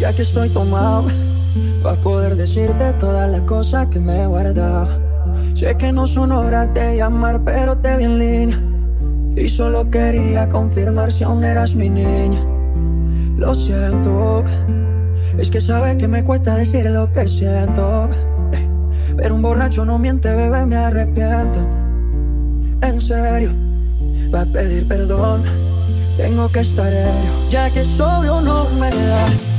ya que estoy tomado, para poder decirte todas las cosas que me he guardado. Sé que no son horas de llamar, pero te vi en línea. Y solo quería confirmar si aún eras mi niña. Lo siento, es que sabes que me cuesta decir lo que siento. Pero un borracho no miente, bebé, me arrepiento. En serio, va a pedir perdón. Tengo que estar ebrio, ya que sobrio no me da.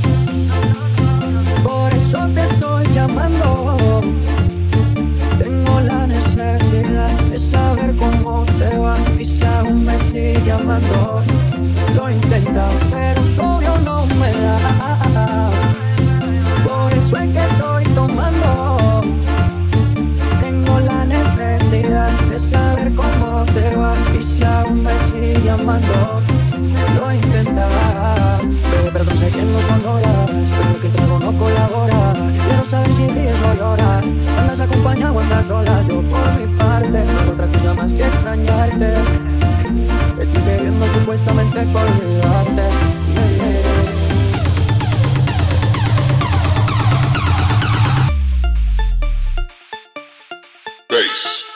bitch.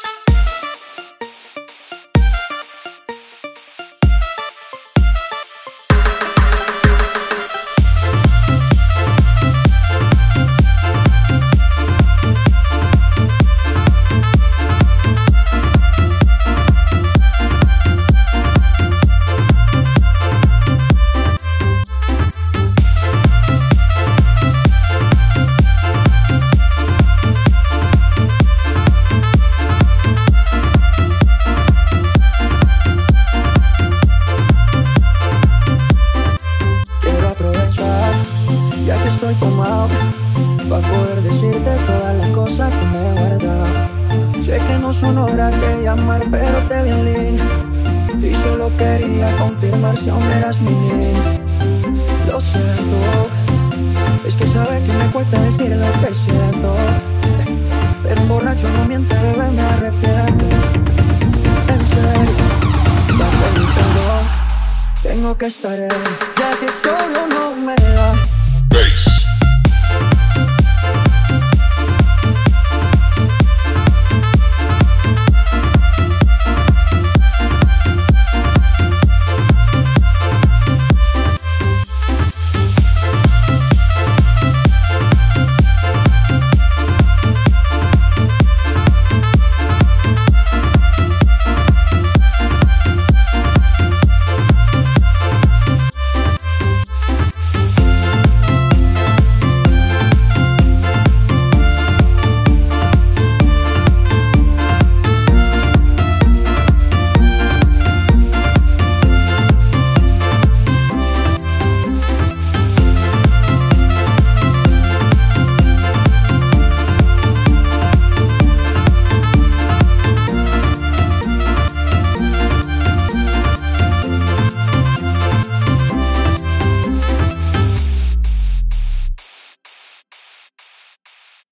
Son horas de llamar, pero te vi en línea. Y solo quería confirmar si aún eras mi niña. Lo siento, es que sabes que me cuesta decir lo que siento. Pero un borracho no miente, bebé, me arrepiento. En serio. Tengo que estar ya da. Bass.